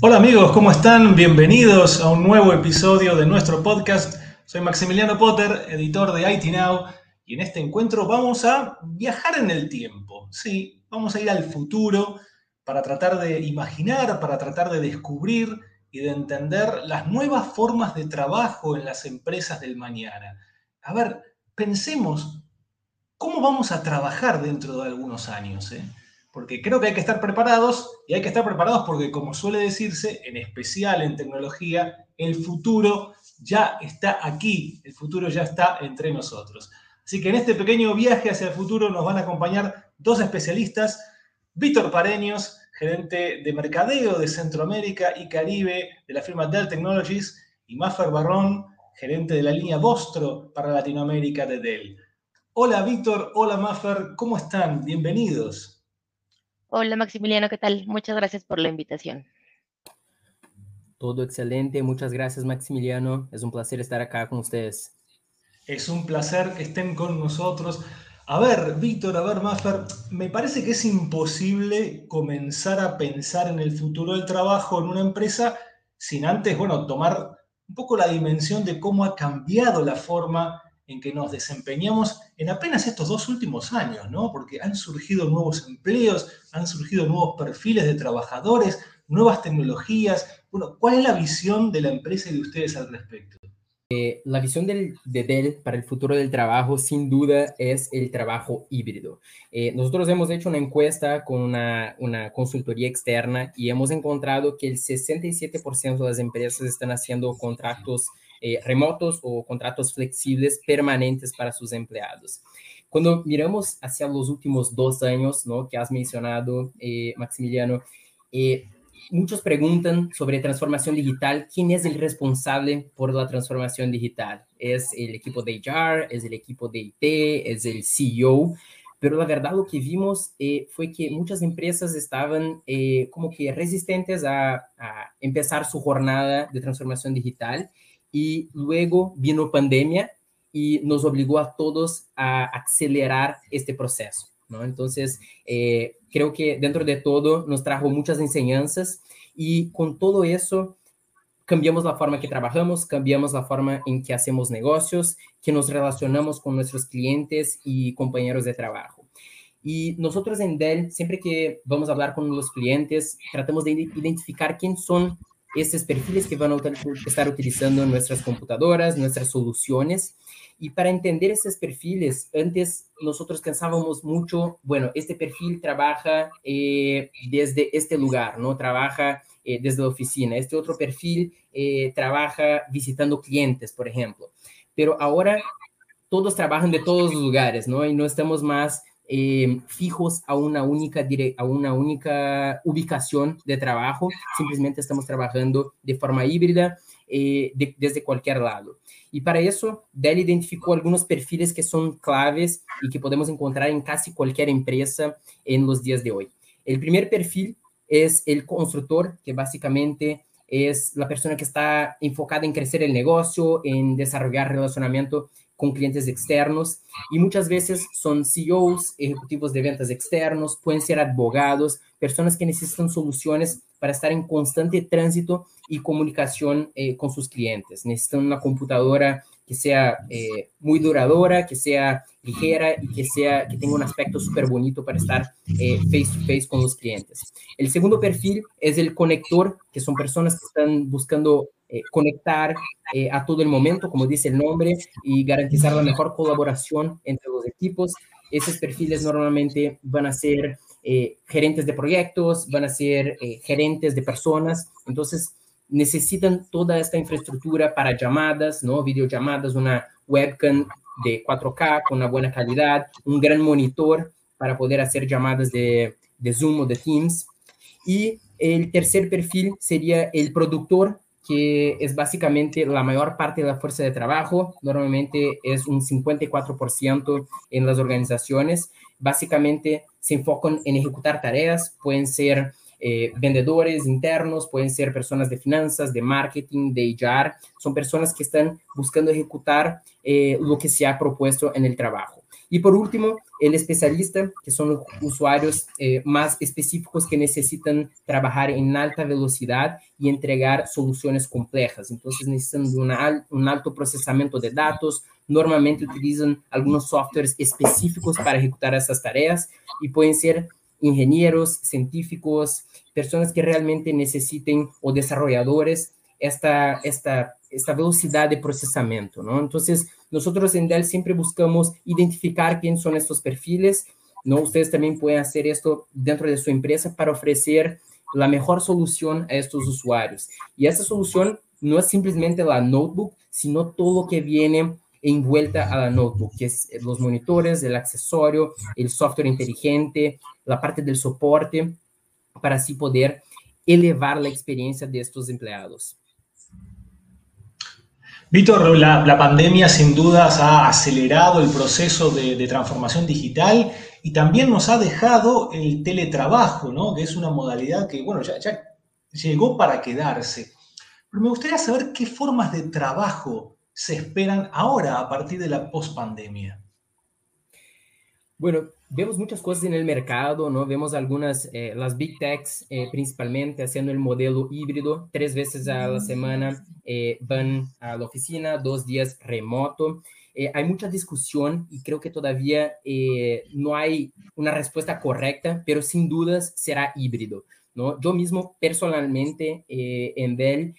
Hola amigos, ¿cómo están? Bienvenidos a un nuevo episodio de nuestro podcast. Soy Maximiliano Potter, editor de IT Now, y en este encuentro vamos a viajar en el tiempo. Sí, vamos a ir al futuro para tratar de imaginar, para tratar de descubrir y de entender las nuevas formas de trabajo en las empresas del mañana. A ver, pensemos cómo vamos a trabajar dentro de algunos años. Eh? porque creo que hay que estar preparados y hay que estar preparados porque, como suele decirse, en especial en tecnología, el futuro ya está aquí, el futuro ya está entre nosotros. Así que en este pequeño viaje hacia el futuro nos van a acompañar dos especialistas, Víctor Pareños, gerente de mercadeo de Centroamérica y Caribe de la firma Dell Technologies, y Maffer Barrón, gerente de la línea Vostro para Latinoamérica de Dell. Hola Víctor, hola Maffer, ¿cómo están? Bienvenidos. Hola Maximiliano, ¿qué tal? Muchas gracias por la invitación. Todo excelente, muchas gracias Maximiliano. Es un placer estar acá con ustedes. Es un placer que estén con nosotros. A ver, Víctor, a ver, Maffer, me parece que es imposible comenzar a pensar en el futuro del trabajo en una empresa sin antes, bueno, tomar un poco la dimensión de cómo ha cambiado la forma en que nos desempeñamos en apenas estos dos últimos años, ¿no? Porque han surgido nuevos empleos, han surgido nuevos perfiles de trabajadores, nuevas tecnologías. Bueno, ¿cuál es la visión de la empresa y de ustedes al respecto? Eh, la visión del, de Dell para el futuro del trabajo, sin duda, es el trabajo híbrido. Eh, nosotros hemos hecho una encuesta con una, una, consultoría externa y hemos encontrado que el 67% de las empresas están haciendo contratos eh, remotos o contratos flexibles permanentes para sus empleados. Cuando miramos hacia los últimos dos años, ¿no? Que has mencionado, eh, Maximiliano, eh, muchos preguntan sobre transformación digital. ¿Quién es el responsable por la transformación digital? ¿Es el equipo de HR? ¿Es el equipo de IT? ¿Es el CEO? Pero la verdad lo que vimos fue que muchas empresas estaban como que resistentes a, a, empezar su jornada de transformación digital y luego vino pandemia y nos obligó a todos a acelerar este proceso. ¿No? Entonces, eh, creo que dentro de todo nos trajo muchas enseñanzas y con todo eso cambiamos la forma que trabajamos, cambiamos la forma en que hacemos negocios, que nos relacionamos con nuestros clientes y compañeros de trabajo. Y nosotros en Dell, siempre que vamos a hablar con los clientes, tratamos de identificar quién son estos perfiles que a estar utilizando nuestras computadoras, nuestras soluciones. Y para entender esos perfiles, antes nosotros pensábamos mucho, bueno, este perfil trabaja eh, desde este lugar, ¿no? Trabaja eh, desde la oficina. Este otro perfil eh, trabaja visitando clientes, por ejemplo. Pero ahora todos trabajan de todos los lugares, ¿no? Y no estamos más eh, fijos a una, única a una única ubicación de trabajo, simplemente estamos trabajando de forma híbrida eh, desde cualquier lado. Y para eso, Dell identificó algunos perfiles que son claves y que podemos encontrar en casi cualquier empresa en los días de hoy. El primer perfil es el constructor, que básicamente es la persona que está enfocada en crecer el negocio, en desarrollar relacionamiento con clientes externos y muchas veces son CEOs, ejecutivos de ventas externos, pueden ser abogados, personas que necesitan soluciones para estar en constante tránsito y comunicación eh, con sus clientes. Necesitan una computadora que sea eh, muy duradora, que sea ligera y que, sea, que tenga un aspecto súper bonito para estar eh, face to face con los clientes. El segundo perfil es el conector, que son personas que están buscando eh, conectar eh, a todo el momento, como dice el nombre, y garantizar la mejor colaboración entre los equipos. Esos perfiles normalmente van a ser eh, gerentes de proyectos, van a ser gerentes de personas, entonces necesitan toda esta infraestructura para llamadas, ¿no? Videollamadas, una webcam de 4K con una buena calidad, un gran monitor para poder hacer llamadas de, de Zoom o de Teams. Y el tercer perfil sería el productor que es básicamente la mayor parte de la fuerza de trabajo, normalmente es un 54% en las organizaciones, básicamente se enfocan en ejecutar tareas, pueden ser eh, vendedores internos, pueden ser personas de finanzas, de marketing, de HR, son personas que están buscando ejecutar eh, lo que se ha propuesto en el trabajo. Y por último, el especialista, que son usuarios eh, más específicos que necesitan trabajar en alta velocidad y entregar soluciones complejas. Entonces necesitan un alto procesamiento de datos, normalmente utilizan algunos softwares específicos para ejecutar esas tareas y pueden ser ingenieros, científicos, personas que realmente necesiten o desarrolladores esta, esta, esta velocidad de procesamiento, ¿no? Entonces, nosotros en Dell siempre buscamos identificar quién son estos perfiles, ¿no? Ustedes también pueden hacer esto dentro de su empresa para ofrecer la mejor solución a estos usuarios. Y esa solución no es simplemente la notebook, sino todo lo que viene envuelta a la notebook, que es los monitores, el accesorio, el software inteligente, la parte del soporte, para así poder elevar la experiencia de estos empleados. Víctor, la, pandemia sin dudas ha acelerado el proceso de, transformación digital y también nos ha dejado el teletrabajo, ¿no? que es una modalidad que, bueno, ya, ya llegó para quedarse. Pero me gustaría saber qué formas de trabajo se esperan ahora a partir de la pospandemia. Bueno, vemos muchas cosas en el mercado, ¿no? Vemos algunas, eh, las big techs eh, principalmente haciendo el modelo híbrido, tres veces a la semana eh, van a la oficina, dos días remoto. hay mucha discusión y creo que todavía no hay una respuesta correcta, pero sin dudas será híbrido, ¿no? Yo mismo personalmente en Dell,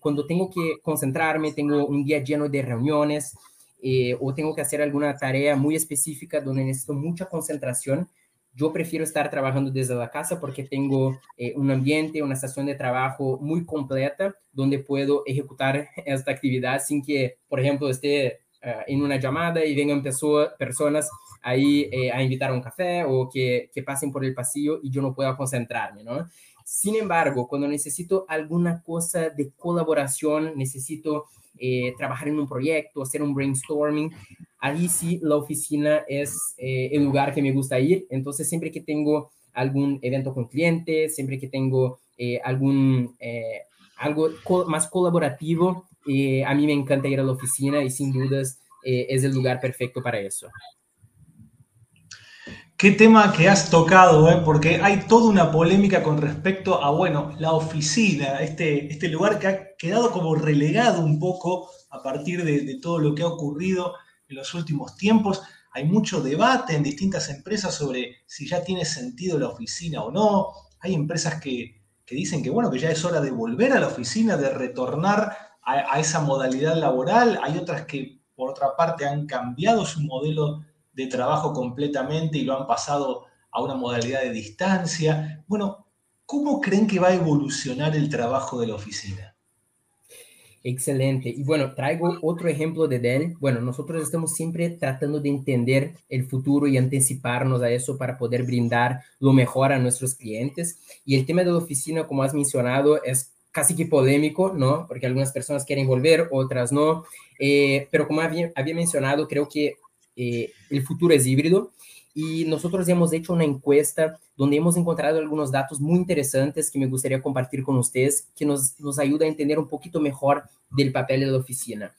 cuando tengo que concentrarme, tengo un día lleno de reuniones, eh, o tengo que hacer alguna tarea muy específica donde necesito mucha concentración, yo prefiero estar trabajando desde la casa porque tengo eh, un ambiente, una estación de trabajo muy completa donde puedo ejecutar esta actividad sin que, por ejemplo, esté eh, en una llamada y vengan personas ahí a invitar a un café o que, que pasen por el pasillo y yo no pueda concentrarme, ¿no? Sin embargo, cuando necesito alguna cosa de colaboración, necesito eh, trabajar en un proyecto, hacer un brainstorming, ahí sí la oficina es eh, el lugar que me gusta ir. Entonces, siempre que tengo algún evento con clientes, siempre que tengo eh, algún algo más colaborativo, a mí me encanta ir a la oficina y sin dudas es el lugar perfecto para eso. Qué tema que has tocado, ¿eh? porque hay toda una polémica con respecto a, bueno, la oficina, este, este lugar que ha quedado como relegado un poco a partir de, todo lo que ha ocurrido en los últimos tiempos. Hay mucho debate en distintas empresas sobre si ya tiene sentido la oficina o no. Hay empresas que, dicen que, bueno, que ya es hora de volver a la oficina, de retornar a, a esa modalidad laboral. Hay otras que, por otra parte, han cambiado su modelo de trabajo completamente y lo han pasado a una modalidad de distancia. Bueno, ¿cómo creen que va a evolucionar el trabajo de la oficina? Excelente. Y bueno, traigo otro ejemplo de Dell. Bueno, nosotros estamos siempre tratando de entender el futuro y anticiparnos a eso para poder brindar lo mejor a nuestros clientes. Y el tema de la oficina, como has mencionado, es casi que polémico, ¿no? Porque algunas personas quieren volver, otras no. Eh, pero como había, había mencionado, creo que eh, el futuro es híbrido y nosotros hemos hecho una encuesta donde hemos encontrado algunos datos muy interesantes que me gustaría compartir con ustedes, que nos, nos ayuda a entender un poquito mejor del papel de la oficina.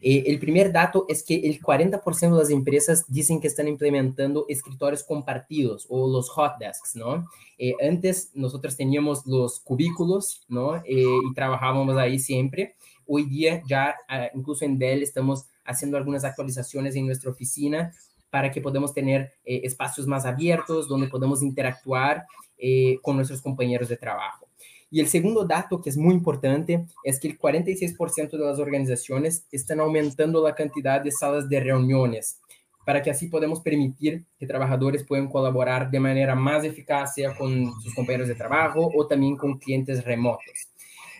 Eh, el primer dato es que el 40% de las empresas dicen que están implementando escritorios compartidos o los hot desks, ¿no? Eh, antes nosotros teníamos los cubículos, ¿no? y trabajábamos ahí siempre. Hoy día ya, ah, incluso en Dell, estamos haciendo algunas actualizaciones en nuestra oficina para que podamos tener eh, espacios más abiertos donde podamos interactuar eh, con nuestros compañeros de trabajo. Y el segundo dato que es muy importante es que el 46% de las organizaciones están aumentando la cantidad de salas de reuniones para que así podamos permitir que trabajadores puedan colaborar de manera más eficaz, sea con sus compañeros de trabajo o también con clientes remotos.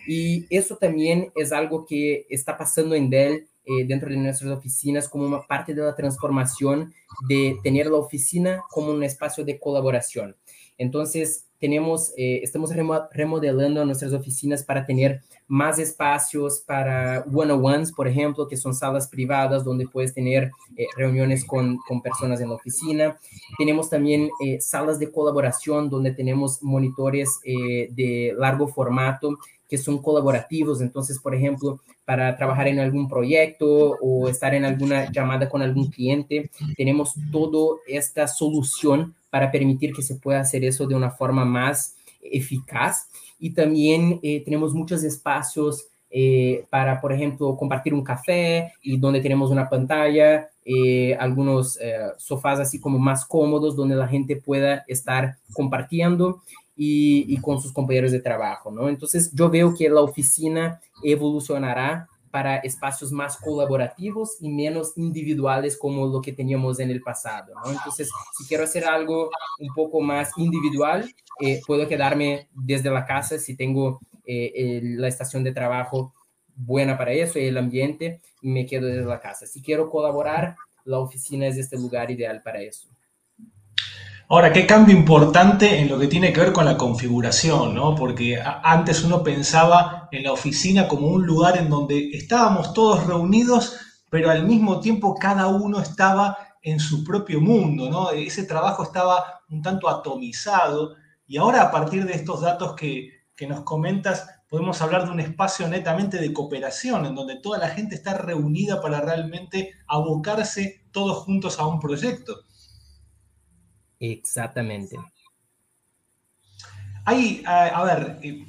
Y eso también es algo que está pasando en Dell eh, dentro de nuestras oficinas como una parte de la transformación de tener la oficina como un espacio de colaboración. Entonces, tenemos, eh, estamos remodelando nuestras oficinas para tener más espacios para one-on-ones, por ejemplo, que son salas privadas donde puedes tener eh, reuniones con, con, personas en la oficina. Tenemos también eh, salas de colaboración donde tenemos monitores de largo formato que son colaborativos. Entonces, por ejemplo, para trabajar en algún proyecto o estar en alguna llamada con algún cliente, tenemos toda esta solución para permitir que se pueda hacer eso de una forma más eficaz. Y también eh, tenemos muchos espacios eh, para, por ejemplo, compartir un café y donde tenemos una pantalla, eh, algunos sofás así como más cómodos donde la gente pueda estar compartiendo y, con sus compañeros de trabajo, ¿no? Entonces yo veo que la oficina evolucionará para espacios más colaborativos y menos individuales como lo que teníamos en el pasado. ¿no? Entonces, si quiero hacer algo un poco más individual, eh, puedo quedarme desde la casa si tengo eh, la estación de trabajo buena para eso y el ambiente, me quedo desde la casa. Si quiero colaborar, la oficina es este lugar ideal para eso. Ahora, qué cambio importante en lo que tiene que ver con la configuración, ¿no? Porque antes uno pensaba en la oficina como un lugar en donde estábamos todos reunidos, pero al mismo tiempo cada uno estaba en su propio mundo, ¿no? Ese trabajo estaba un tanto atomizado y ahora a partir de estos datos que, que nos comentas, podemos hablar de un espacio netamente de cooperación, en donde toda la gente está reunida para realmente abocarse todos juntos a un proyecto. Exactamente. Hay, a, ver, eh,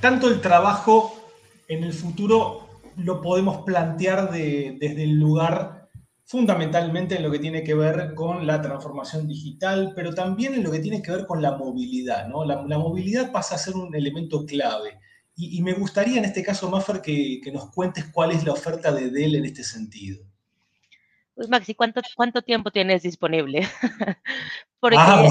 tanto el trabajo en el futuro lo podemos plantear desde el lugar fundamentalmente en lo que tiene que ver con la transformación digital, pero también en lo que tiene que ver con la movilidad. ¿no? La, movilidad pasa a ser un elemento clave. Y, me gustaría en este caso, Maffer, que, que nos cuentes cuál es la oferta de Dell en este sentido. Pues Maxi, ¿cuánto, cuánto tiempo tienes disponible? Porque ah,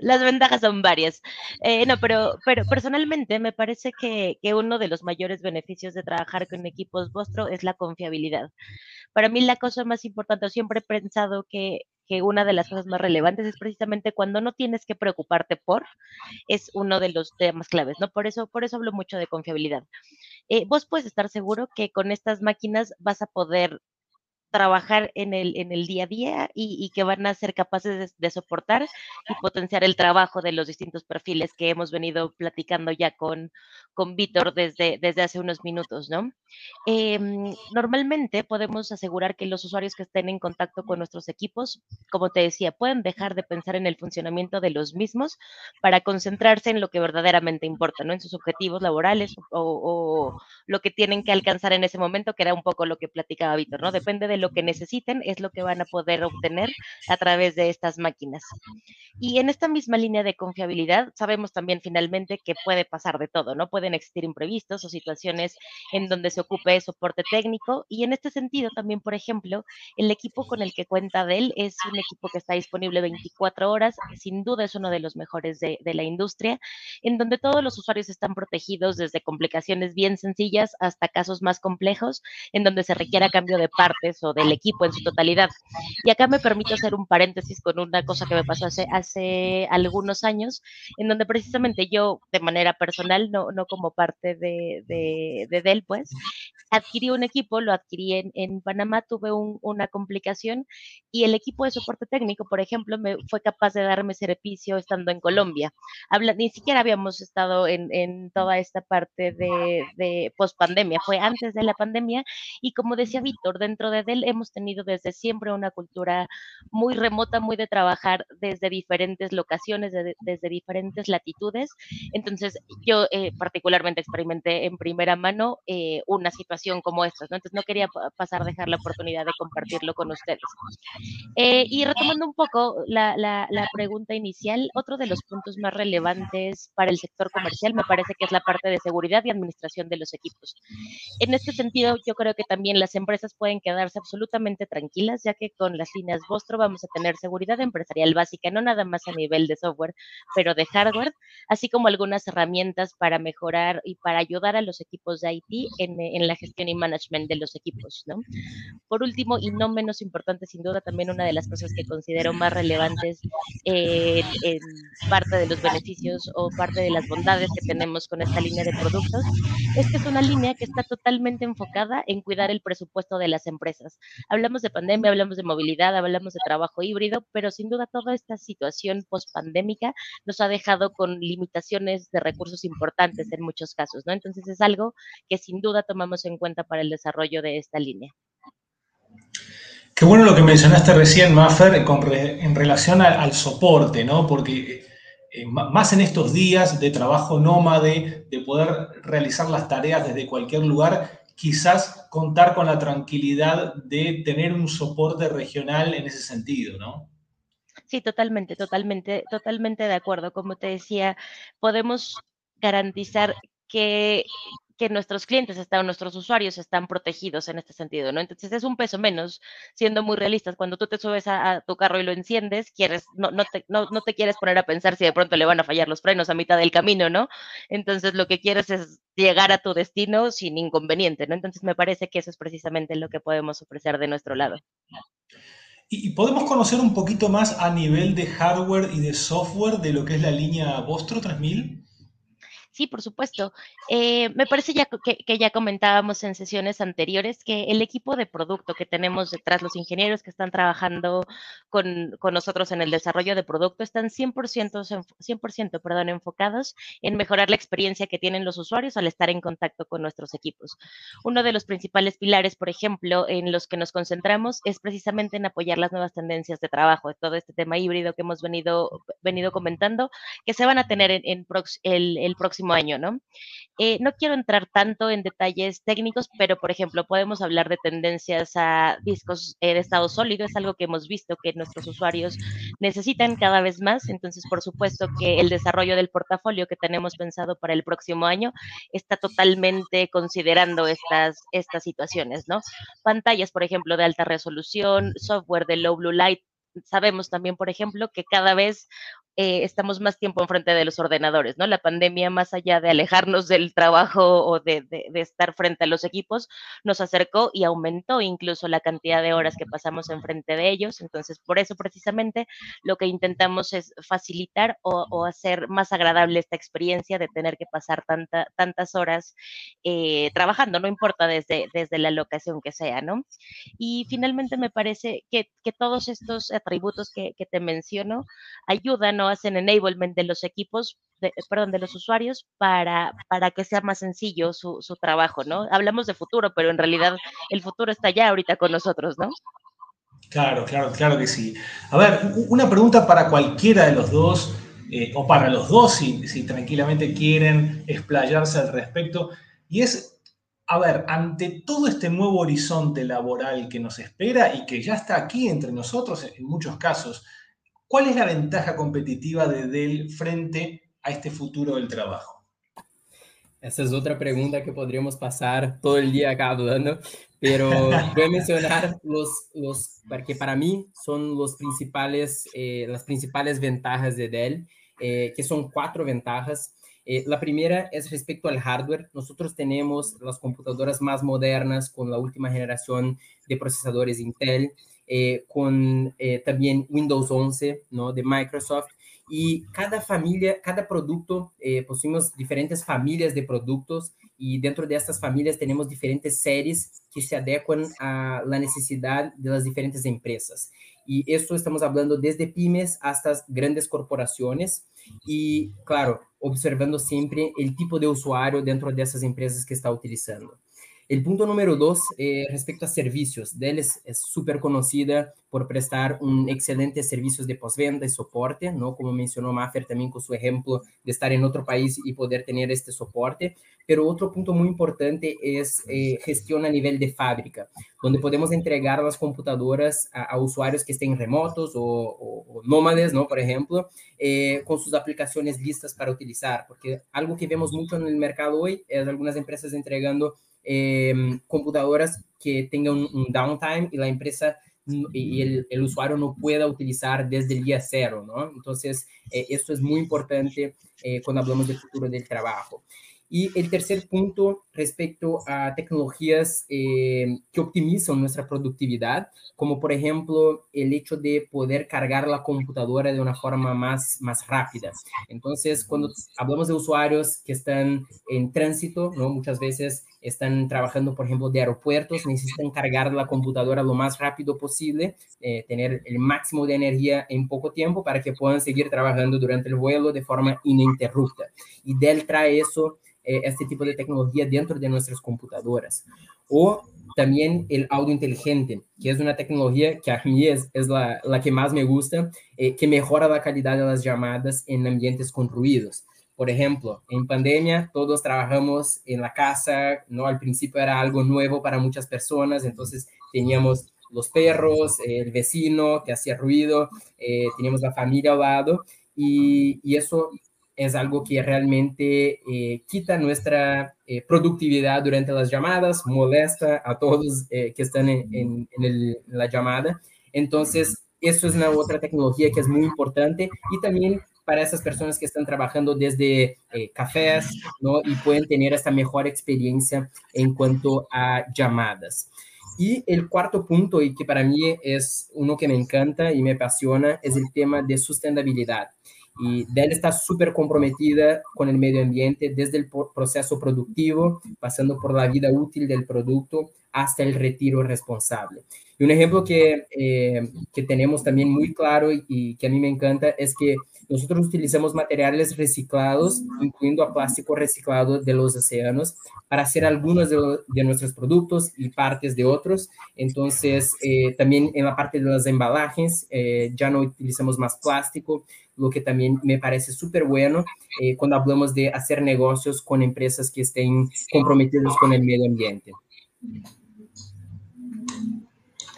las, ventajas son varias. Eh, no, pero, pero personalmente me parece que, que, uno de los mayores beneficios de trabajar con equipos Vostro es la confiabilidad. Para mí la cosa más importante, siempre he pensado que que una de las cosas más relevantes es precisamente cuando no tienes que preocuparte por, es uno de los temas claves, ¿no? Por eso, por eso hablo mucho de confiabilidad. Eh, vos puedes estar seguro que con estas máquinas vas a poder trabajar en el, en el día a día y, que van a ser capaces de, soportar y potenciar el trabajo de los distintos perfiles que hemos venido platicando ya con, con Víctor desde, desde hace unos minutos, ¿no? Em, normalmente podemos asegurar que los usuarios que estén en contacto con nuestros equipos, como te decía, pueden dejar de pensar en el funcionamiento de los mismos para concentrarse en lo que verdaderamente importa, ¿no? En sus objetivos laborales o, o lo que tienen que alcanzar en ese momento, que era un poco lo que platicaba Víctor, ¿no? Depende de lo que necesiten es lo que van a poder obtener a través de estas máquinas. Y en esta misma línea de confiabilidad, sabemos también finalmente que puede pasar de todo, ¿no? Pueden existir imprevistos o situaciones en donde se ocupe soporte técnico. Y en este sentido, también, por ejemplo, el equipo con el que cuenta Dell es un equipo que está disponible 24 horas. Sin duda es uno de los mejores de, de la industria, en donde todos los usuarios están protegidos desde complicaciones bien sencillas hasta casos más complejos, en donde se requiera cambio de partes o del equipo en su totalidad. Y acá me permito hacer un paréntesis con una cosa que me pasó hace, hace algunos años, en donde precisamente yo, de manera personal, no, no como parte de, de, de Dell, pues, adquirí un equipo, lo adquirí en, en Panamá, tuve una complicación y el equipo de soporte técnico, por ejemplo, me fue capaz de darme servicio estando en Colombia. Ni siquiera habíamos estado en, en toda esta parte de, de post pandemia, fue antes de la pandemia y como decía Víctor, dentro de Dell hemos tenido desde siempre una cultura muy remota, muy de trabajar desde diferentes locaciones, desde diferentes latitudes. Entonces, yo eh, particularmente experimenté en primera mano eh, una situación como esta, ¿no? Entonces no quería pasar a dejar la oportunidad de compartirlo con ustedes. Eh, y retomando un poco la, la, pregunta inicial, otro de los puntos más relevantes para el sector comercial me parece que es la parte de seguridad y administración de los equipos. En este sentido, yo creo que también las empresas pueden quedarse absolutamente tranquilas, ya que con las líneas Vostro vamos a tener seguridad empresarial básica, no nada más a nivel de software, pero de hardware, así como algunas herramientas para mejorar y para ayudar a los equipos de IT en, la gestión y management de los equipos. ¿no? Por último, y no menos importante, sin duda, también una de las cosas que considero más relevantes en parte de los beneficios o parte de las bondades que tenemos con esta línea de productos es que es una línea que está totalmente enfocada en cuidar el presupuesto de las empresas. Hablamos de pandemia, hablamos de movilidad, hablamos de trabajo híbrido, pero sin duda toda esta situación post-pandémica nos ha dejado con limitaciones de recursos importantes en muchos casos, ¿no? Entonces es algo que sin duda tomamos en cuenta para el desarrollo de esta línea. Qué bueno lo que mencionaste recién, Maffer, en relación al, soporte, ¿no? Porque eh, más en estos días de trabajo nómade, de poder realizar las tareas desde cualquier lugar, quizás contar con la tranquilidad de tener un soporte regional en ese sentido, ¿no? Sí, totalmente, totalmente, totalmente de acuerdo. Como te decía, podemos garantizar que que nuestros clientes están, nuestros usuarios están protegidos en este sentido, ¿no? Entonces es un peso menos, siendo muy realistas. Cuando tú te subes a, tu carro y lo enciendes, quieres, no, no, te, no, no, te quieres poner a pensar si de pronto le van a fallar los frenos a mitad del camino, ¿no? Entonces lo que quieres es llegar a tu destino sin inconveniente, ¿no? Entonces me parece que eso es precisamente lo que podemos ofrecer de nuestro lado. ¿Y podemos conocer un poquito más a nivel de hardware y de software de lo que es la línea Vostro 3000? Sí, por supuesto. Eh, me parece ya que, ya comentábamos en sesiones anteriores que el equipo de producto que tenemos detrás, los ingenieros que están trabajando con, nosotros en el desarrollo de producto, están 100%, 100 perdón, enfocados en mejorar la experiencia que tienen los usuarios al estar en contacto con nuestros equipos. Uno de los principales pilares, por ejemplo, en los que nos concentramos es precisamente en apoyar las nuevas tendencias de trabajo, todo este tema híbrido que hemos venido, venido comentando, que se van a tener en, el próximo año, ¿no? Eh, no quiero entrar tanto en detalles técnicos, pero por ejemplo, podemos hablar de tendencias a discos de estado sólido, es algo que hemos visto que nuestros usuarios necesitan cada vez más, entonces por supuesto que el desarrollo del portafolio que tenemos pensado para el próximo año está totalmente considerando estas, estas situaciones, ¿no? Pantallas, por ejemplo, de alta resolución, software de low blue light, sabemos también, por ejemplo, que cada vez eh, estamos más tiempo enfrente de los ordenadores, ¿no? La pandemia, más allá de alejarnos del trabajo o de, estar frente a los equipos, nos acercó y aumentó incluso la cantidad de horas que pasamos enfrente de ellos. Entonces, por eso precisamente lo que intentamos es facilitar o, hacer más agradable esta experiencia de tener que pasar tanta, tantas horas eh, trabajando, no importa desde, desde la locación que sea, ¿no? Y finalmente me parece que, todos estos atributos que, que te menciono ayudan ¿no? hacen enablement de los equipos, de, perdón, de los usuarios para, para que sea más sencillo su, su trabajo, ¿no? Hablamos de futuro, pero en realidad el futuro está ya ahorita con nosotros, ¿no? Claro, claro, claro que sí. A ver, una pregunta para cualquiera de los dos, eh, o para los dos, si, si tranquilamente quieren explayarse al respecto, y es, a ver, ante todo este nuevo horizonte laboral que nos espera y que ya está aquí entre nosotros en muchos casos, ¿Cuál es la ventaja competitiva de Dell frente a este futuro del trabajo? Esa es otra pregunta que podríamos pasar todo el día acá hablando, pero voy a mencionar los, los, porque para mí son los principales, eh, las principales ventajas de Dell, eh, que son cuatro ventajas. Eh, la primera es respecto al hardware. Nosotros tenemos las computadoras más modernas con la última generación de procesadores Intel. Eh, con eh, Windows 11 ¿no? de Microsoft. Y cada familia, cada producto, eh, diferentes familias de productos y dentro de estas familias tenemos diferentes series que se adecuan a la necesidad de diferentes empresas. Y esto estamos hablando desde pymes hasta grandes corporaciones y, claro, observando siempre el tipo de usuario dentro de esas empresas que está utilizando. El punto número dos, eh, respecto a servicios. Dell es súper conocida por prestar un excelente servicios de postventa y soporte, ¿no? Como mencionó Maffer también con su ejemplo de estar en otro país y poder tener este soporte. Pero otro punto muy importante es eh, gestión a nivel de fábrica, donde podemos entregar las computadoras a, usuarios que estén remotos o, nómades, ¿no? Por ejemplo, eh, con sus aplicaciones listas para utilizar, porque algo que vemos mucho en el mercado hoy es algunas empresas entregando em, computadoras que tengan un, downtime y la empresa y el, usuario no pueda utilizar desde el día cero, ¿no? Entonces, eh, esto es muy importante eh, cuando hablamos del futuro del trabajo. Y el tercer punto respecto a tecnologías eh, que optimizan nuestra productividad, como por ejemplo el hecho de poder cargar la computadora de una forma más, más rápida. Entonces, cuando hablamos de usuarios que están en tránsito, ¿no? muchas veces están trabajando, por ejemplo, de aeropuertos, necesitan cargar la computadora lo más rápido posible, eh, tener el máximo de energía en poco tiempo para que puedan seguir trabajando durante el vuelo de forma ininterrupta. Y Dell trae eso eh, este tipo de tecnología dentro de nuestras computadoras. O también el audio inteligente, que es una tecnología que a mí es, la, la que más me gusta, eh, que mejora la calidad de las llamadas en ambientes con ruidos. Por ejemplo, en pandemia todos trabajamos en la casa, ¿no? Al principio era algo nuevo para muchas personas, entonces teníamos los perros, el vecino que hacía ruido, eh, teníamos la familia al lado y, y, eso es algo que realmente eh, quita nuestra eh, productividad durante las llamadas, molesta a todos eh, que están en, la llamada. Entonces, eso es una otra tecnología que es muy importante y también para esas personas que están trabajando desde cafés, ¿no? Y pueden tener esta mejor experiencia en cuanto a llamadas. Y el cuarto punto, y que para mí es uno que me encanta y me apasiona, es el tema de sustentabilidad. Y Dell está súper comprometida con el medio ambiente desde el proceso productivo, pasando por la vida útil del producto hasta el retiro responsable. Y un ejemplo que, eh, que tenemos también muy claro y, que a mí me encanta es que nosotros utilizamos materiales reciclados, incluyendo a plástico reciclado de los océanos, para hacer algunos de, nuestros productos y partes de otros. Entonces, eh, también en la parte de los embalajes, eh, ya no utilizamos más plástico, lo que también me parece súper bueno cuando hablamos de hacer negocios con empresas que estén comprometidas con el medio ambiente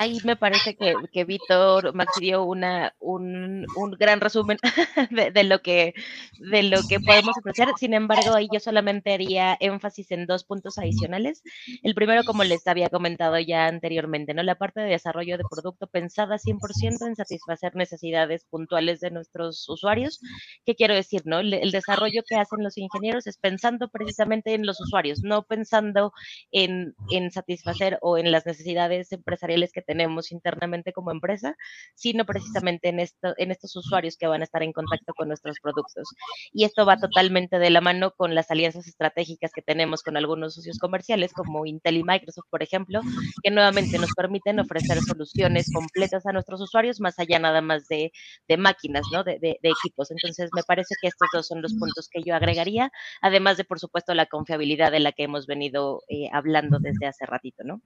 ahí me parece que, que Víctor Maxi dio una, un, un gran resumen de, de, lo que, de lo que podemos ofrecer. Sin embargo, ahí yo solamente haría énfasis en dos puntos adicionales. El primero, como les había comentado ya anteriormente, ¿no? La parte de desarrollo de producto pensada 100% en satisfacer necesidades puntuales de nuestros usuarios. ¿Qué quiero decir, no? El, el desarrollo que hacen los ingenieros es pensando precisamente en los usuarios, no pensando en, en satisfacer o en las necesidades empresariales que tenemos internamente como empresa, sino precisamente en, esto, en estos usuarios que van a estar en contacto con nuestros productos. Y esto va totalmente de la mano con las alianzas estratégicas que tenemos con algunos socios comerciales como Intel y Microsoft, por ejemplo, que nuevamente nos permiten ofrecer soluciones completas a nuestros usuarios, más allá nada más de, de máquinas, ¿no? De, de, de, equipos. Entonces, me parece que estos dos son los puntos que yo agregaría, además de, por supuesto, la confiabilidad de la que hemos venido eh, hablando desde hace ratito, ¿no?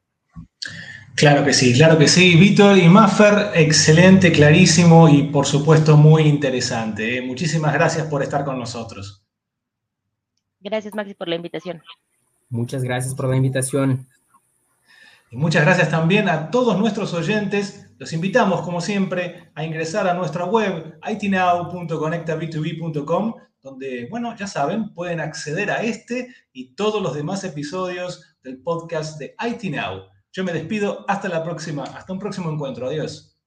Claro que sí, claro que sí. Víctor y Maffer, excelente, clarísimo y por supuesto muy interesante. ¿eh? Muchísimas gracias por estar con nosotros. Gracias, Maxi, por la invitación. Muchas gracias por la invitación. Y muchas gracias también a todos nuestros oyentes. Los invitamos, como siempre, a ingresar a nuestra web itnow.conectab2b.com, donde, bueno, ya saben, pueden acceder a este y todos los demás episodios del podcast de IT Now. Yo me despido. Hasta la próxima. Hasta un próximo encuentro. Adiós.